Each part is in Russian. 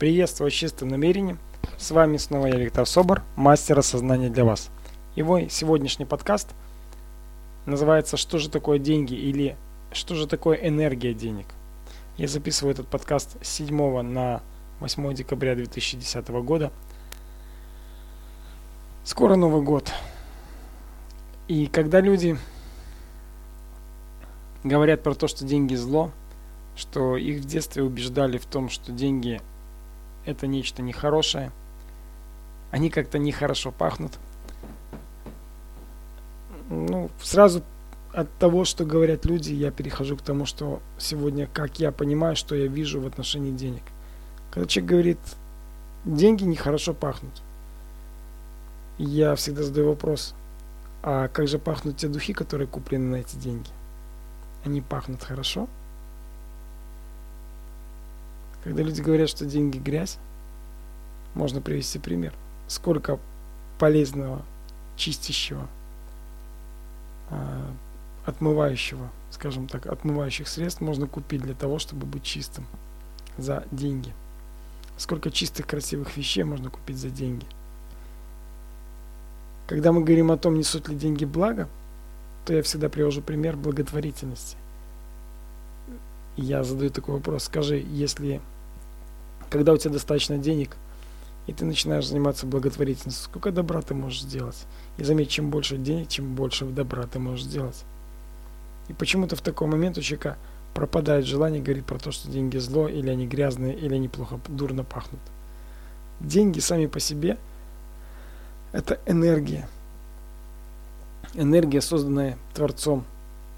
Приветствую с чистым намерением. С вами снова я, Виктор Собор, мастер осознания для вас. Его сегодняшний подкаст называется «Что же такое деньги?» или «Что же такое энергия денег?». Я записываю этот подкаст с 7 на 8 декабря 2010 года. Скоро Новый год. И когда люди говорят про то, что деньги зло, что их в детстве убеждали в том, что деньги это нечто нехорошее, они как-то нехорошо пахнут. Ну, сразу от того, что говорят люди, я перехожу к тому, что сегодня, как я понимаю, что я вижу в отношении денег. Когда человек говорит, деньги нехорошо пахнут, я всегда задаю вопрос, а как же пахнут те духи, которые куплены на эти деньги? Они пахнут хорошо? Когда люди говорят, что деньги грязь, можно привести пример. Сколько полезного, чистящего, а, отмывающего, скажем так, отмывающих средств можно купить для того, чтобы быть чистым за деньги. Сколько чистых, красивых вещей можно купить за деньги. Когда мы говорим о том, несут ли деньги благо, то я всегда привожу пример благотворительности. Я задаю такой вопрос. Скажи, если когда у тебя достаточно денег, и ты начинаешь заниматься благотворительностью, сколько добра ты можешь сделать? И заметь, чем больше денег, чем больше добра ты можешь сделать. И почему-то в такой момент у человека пропадает желание говорить про то, что деньги зло, или они грязные, или они плохо, дурно пахнут. Деньги сами по себе – это энергия. Энергия, созданная Творцом.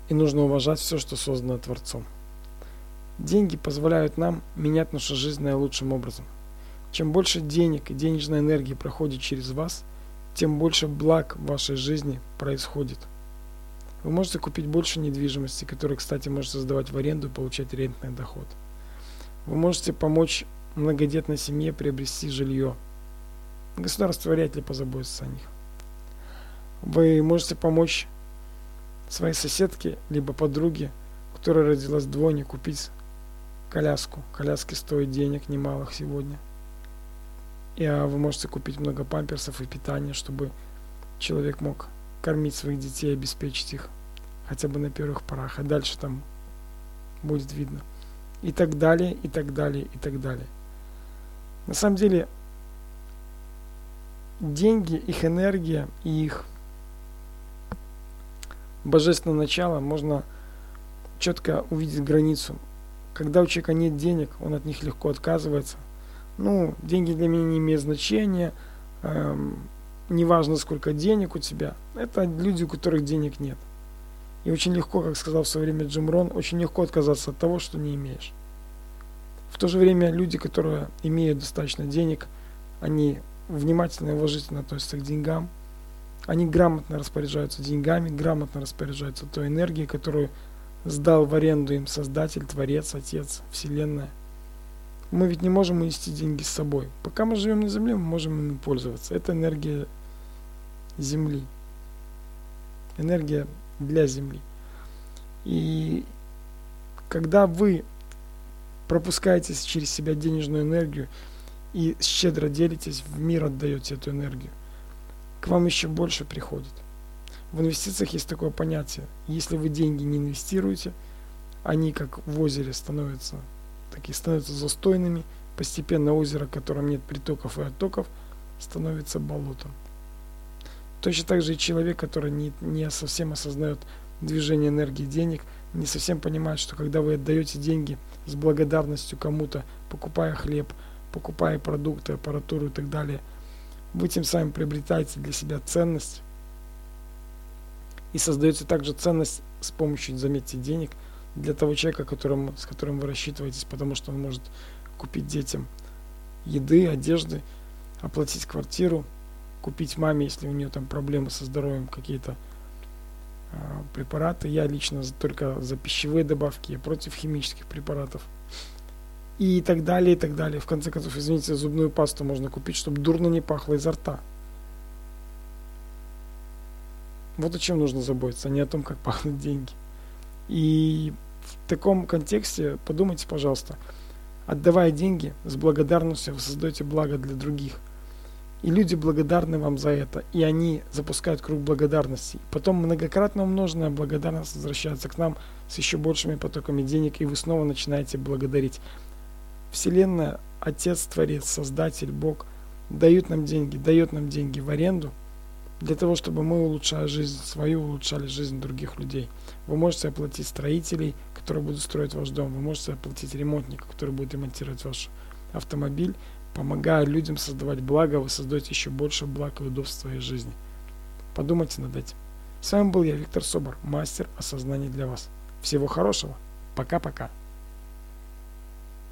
И нужно уважать все, что создано Творцом. Деньги позволяют нам менять нашу жизнь наилучшим образом. Чем больше денег и денежной энергии проходит через вас, тем больше благ в вашей жизни происходит. Вы можете купить больше недвижимости, которую, кстати, можете сдавать в аренду и получать рентный доход. Вы можете помочь многодетной семье приобрести жилье. Государство вряд ли позаботится о них. Вы можете помочь своей соседке, либо подруге, которая родилась двойне, купить коляску. Коляски стоят денег немалых сегодня. И а, вы можете купить много памперсов и питания, чтобы человек мог кормить своих детей, обеспечить их хотя бы на первых порах, а дальше там будет видно. И так далее, и так далее, и так далее. На самом деле, деньги, их энергия и их божественное начало можно четко увидеть границу когда у человека нет денег, он от них легко отказывается. Ну, деньги для меня не имеют значения, эм, неважно сколько денег у тебя. Это люди, у которых денег нет. И очень легко, как сказал в свое время Джим Рон, очень легко отказаться от того, что не имеешь. В то же время люди, которые имеют достаточно денег, они внимательно и уважительно относятся к деньгам, они грамотно распоряжаются деньгами, грамотно распоряжаются той энергией, которую сдал в аренду им Создатель, Творец, Отец, Вселенная. Мы ведь не можем унести деньги с собой. Пока мы живем на Земле, мы можем ими пользоваться. Это энергия Земли. Энергия для Земли. И когда вы пропускаете через себя денежную энергию и щедро делитесь, в мир отдаете эту энергию, к вам еще больше приходит. В инвестициях есть такое понятие. Если вы деньги не инвестируете, они как в озере становятся, такие становятся застойными. Постепенно озеро, в котором нет притоков и оттоков, становится болотом. Точно так же и человек, который не, не совсем осознает движение энергии денег, не совсем понимает, что когда вы отдаете деньги с благодарностью кому-то, покупая хлеб, покупая продукты, аппаратуру и так далее, вы тем самым приобретаете для себя ценность, и создается также ценность с помощью, заметьте, денег для того человека, которым, с которым вы рассчитываетесь, потому что он может купить детям еды, одежды, оплатить квартиру, купить маме, если у нее там проблемы со здоровьем, какие-то э, препараты. Я лично только за пищевые добавки, я против химических препаратов. И так далее, и так далее. В конце концов, извините, зубную пасту можно купить, чтобы дурно не пахло изо рта. Вот о чем нужно заботиться, а не о том, как пахнут деньги. И в таком контексте подумайте, пожалуйста, Отдавая деньги, с благодарностью вы создаете благо для других. И люди благодарны вам за это, и они запускают круг благодарности. Потом многократно умноженная благодарность возвращается к нам с еще большими потоками денег, и вы снова начинаете благодарить. Вселенная, Отец, Творец, Создатель, Бог дают нам деньги, дает нам деньги в аренду для того, чтобы мы, улучшая жизнь свою, улучшали жизнь других людей. Вы можете оплатить строителей, которые будут строить ваш дом. Вы можете оплатить ремонтника, который будет ремонтировать ваш автомобиль. Помогая людям создавать благо, вы создаете еще больше благ и удобств в своей жизни. Подумайте над этим. С вами был я, Виктор Собор, мастер осознания для вас. Всего хорошего. Пока-пока.